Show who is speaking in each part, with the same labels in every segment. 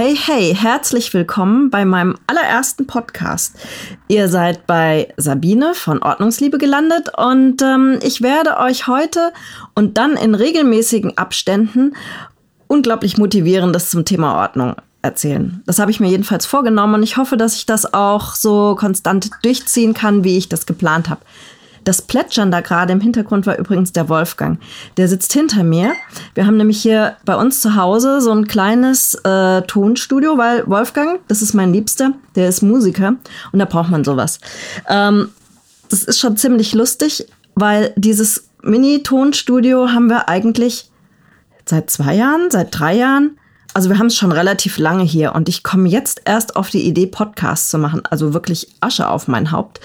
Speaker 1: Hey, hey, herzlich willkommen bei meinem allerersten Podcast. Ihr seid bei Sabine von Ordnungsliebe gelandet und ähm, ich werde euch heute und dann in regelmäßigen Abständen unglaublich motivierendes zum Thema Ordnung erzählen. Das habe ich mir jedenfalls vorgenommen und ich hoffe, dass ich das auch so konstant durchziehen kann, wie ich das geplant habe. Das Plätschern da gerade im Hintergrund war übrigens der Wolfgang. Der sitzt hinter mir. Wir haben nämlich hier bei uns zu Hause so ein kleines äh, Tonstudio, weil Wolfgang, das ist mein Liebster, der ist Musiker und da braucht man sowas. Ähm, das ist schon ziemlich lustig, weil dieses Mini-Tonstudio haben wir eigentlich seit zwei Jahren, seit drei Jahren also wir haben es schon relativ lange hier und ich komme jetzt erst auf die Idee, Podcasts zu machen. Also wirklich Asche auf mein Haupt.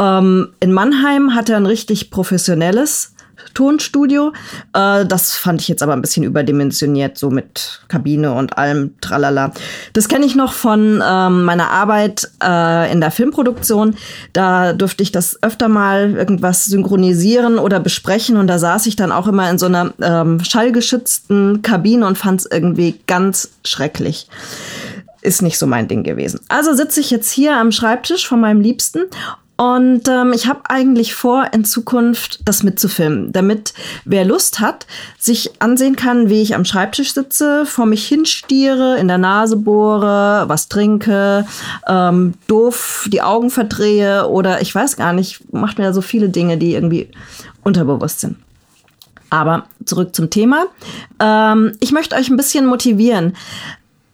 Speaker 1: Ähm, in Mannheim hat er ein richtig professionelles Tonstudio. Äh, das fand ich jetzt aber ein bisschen überdimensioniert, so mit Kabine und allem tralala. Das kenne ich noch von ähm, meiner Arbeit äh, in der Filmproduktion. Da durfte ich das öfter mal irgendwas synchronisieren oder besprechen und da saß ich dann auch immer in so einer ähm, schallgeschützten Kabine und fand es irgendwie ganz schrecklich ist nicht so mein Ding gewesen. Also sitze ich jetzt hier am Schreibtisch von meinem Liebsten und ähm, ich habe eigentlich vor, in Zukunft das mitzufilmen, damit wer Lust hat, sich ansehen kann, wie ich am Schreibtisch sitze, vor mich hinstiere, in der Nase bohre, was trinke, ähm, doof die Augen verdrehe oder ich weiß gar nicht, macht mir so viele Dinge, die irgendwie unterbewusst sind. Aber zurück zum Thema. Ähm, ich möchte euch ein bisschen motivieren.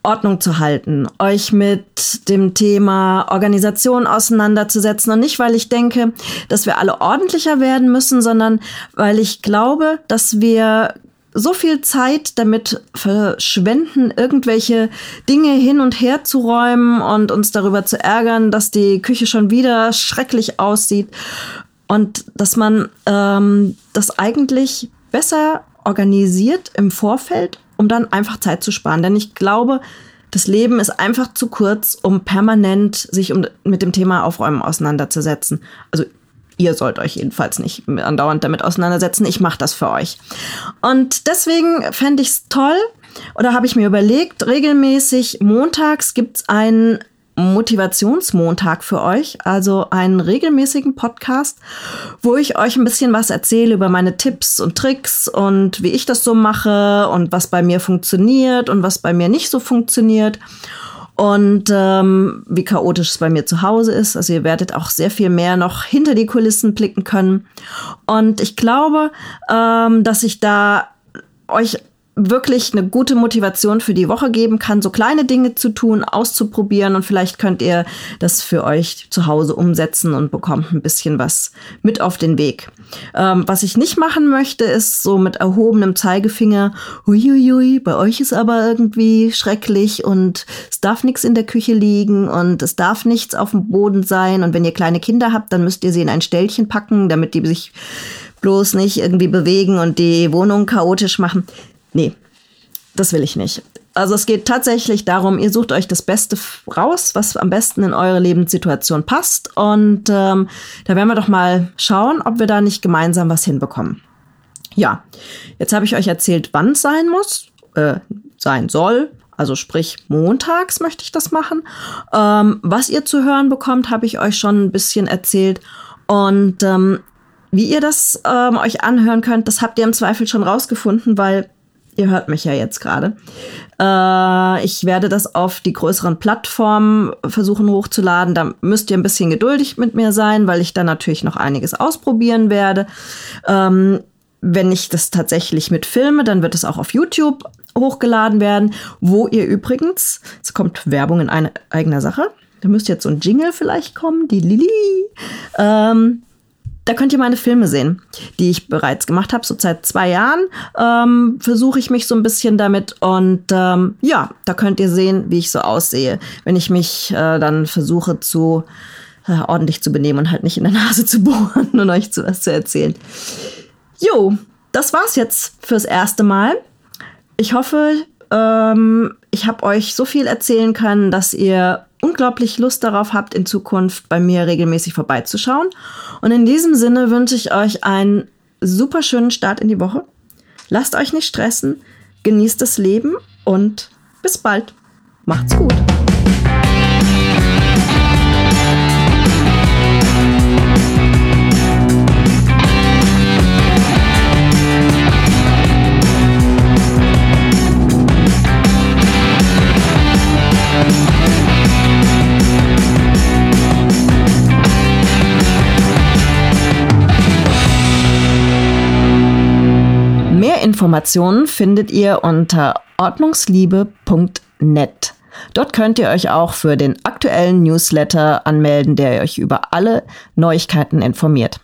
Speaker 1: Ordnung zu halten, euch mit dem Thema Organisation auseinanderzusetzen. Und nicht, weil ich denke, dass wir alle ordentlicher werden müssen, sondern weil ich glaube, dass wir so viel Zeit damit verschwenden, irgendwelche Dinge hin und her zu räumen und uns darüber zu ärgern, dass die Küche schon wieder schrecklich aussieht und dass man ähm, das eigentlich besser organisiert im Vorfeld um dann einfach Zeit zu sparen. Denn ich glaube, das Leben ist einfach zu kurz, um permanent sich um, mit dem Thema Aufräumen auseinanderzusetzen. Also ihr sollt euch jedenfalls nicht andauernd damit auseinandersetzen. Ich mache das für euch. Und deswegen fände ich es toll, oder habe ich mir überlegt, regelmäßig montags gibt es einen Motivationsmontag für euch, also einen regelmäßigen Podcast, wo ich euch ein bisschen was erzähle über meine Tipps und Tricks und wie ich das so mache und was bei mir funktioniert und was bei mir nicht so funktioniert und ähm, wie chaotisch es bei mir zu Hause ist. Also ihr werdet auch sehr viel mehr noch hinter die Kulissen blicken können. Und ich glaube, ähm, dass ich da euch wirklich eine gute Motivation für die Woche geben kann, so kleine Dinge zu tun, auszuprobieren und vielleicht könnt ihr das für euch zu Hause umsetzen und bekommt ein bisschen was mit auf den Weg. Ähm, was ich nicht machen möchte, ist so mit erhobenem Zeigefinger, huiuiui, bei euch ist aber irgendwie schrecklich und es darf nichts in der Küche liegen und es darf nichts auf dem Boden sein und wenn ihr kleine Kinder habt, dann müsst ihr sie in ein Ställchen packen, damit die sich bloß nicht irgendwie bewegen und die Wohnung chaotisch machen. Nee, das will ich nicht. Also es geht tatsächlich darum, ihr sucht euch das Beste raus, was am besten in eure Lebenssituation passt. Und ähm, da werden wir doch mal schauen, ob wir da nicht gemeinsam was hinbekommen. Ja, jetzt habe ich euch erzählt, wann es sein muss, äh, sein soll. Also sprich, montags möchte ich das machen. Ähm, was ihr zu hören bekommt, habe ich euch schon ein bisschen erzählt. Und ähm, wie ihr das ähm, euch anhören könnt, das habt ihr im Zweifel schon rausgefunden, weil Ihr hört mich ja jetzt gerade. Äh, ich werde das auf die größeren Plattformen versuchen hochzuladen. Da müsst ihr ein bisschen geduldig mit mir sein, weil ich da natürlich noch einiges ausprobieren werde. Ähm, wenn ich das tatsächlich mit filme, dann wird es auch auf YouTube hochgeladen werden, wo ihr übrigens, es kommt Werbung in eine, eigener Sache, da müsste jetzt so ein Jingle vielleicht kommen, die Lili. Ähm, da könnt ihr meine Filme sehen, die ich bereits gemacht habe. So seit zwei Jahren ähm, versuche ich mich so ein bisschen damit. Und ähm, ja, da könnt ihr sehen, wie ich so aussehe, wenn ich mich äh, dann versuche zu äh, ordentlich zu benehmen und halt nicht in der Nase zu bohren und euch zu, was zu erzählen. Jo, das war's jetzt fürs erste Mal. Ich hoffe, ähm, ich habe euch so viel erzählen können, dass ihr unglaublich Lust darauf habt, in Zukunft bei mir regelmäßig vorbeizuschauen. Und in diesem Sinne wünsche ich euch einen super schönen Start in die Woche. Lasst euch nicht stressen, genießt das Leben und bis bald. Macht's gut. Informationen findet ihr unter ordnungsliebe.net. Dort könnt ihr euch auch für den aktuellen Newsletter anmelden, der euch über alle Neuigkeiten informiert.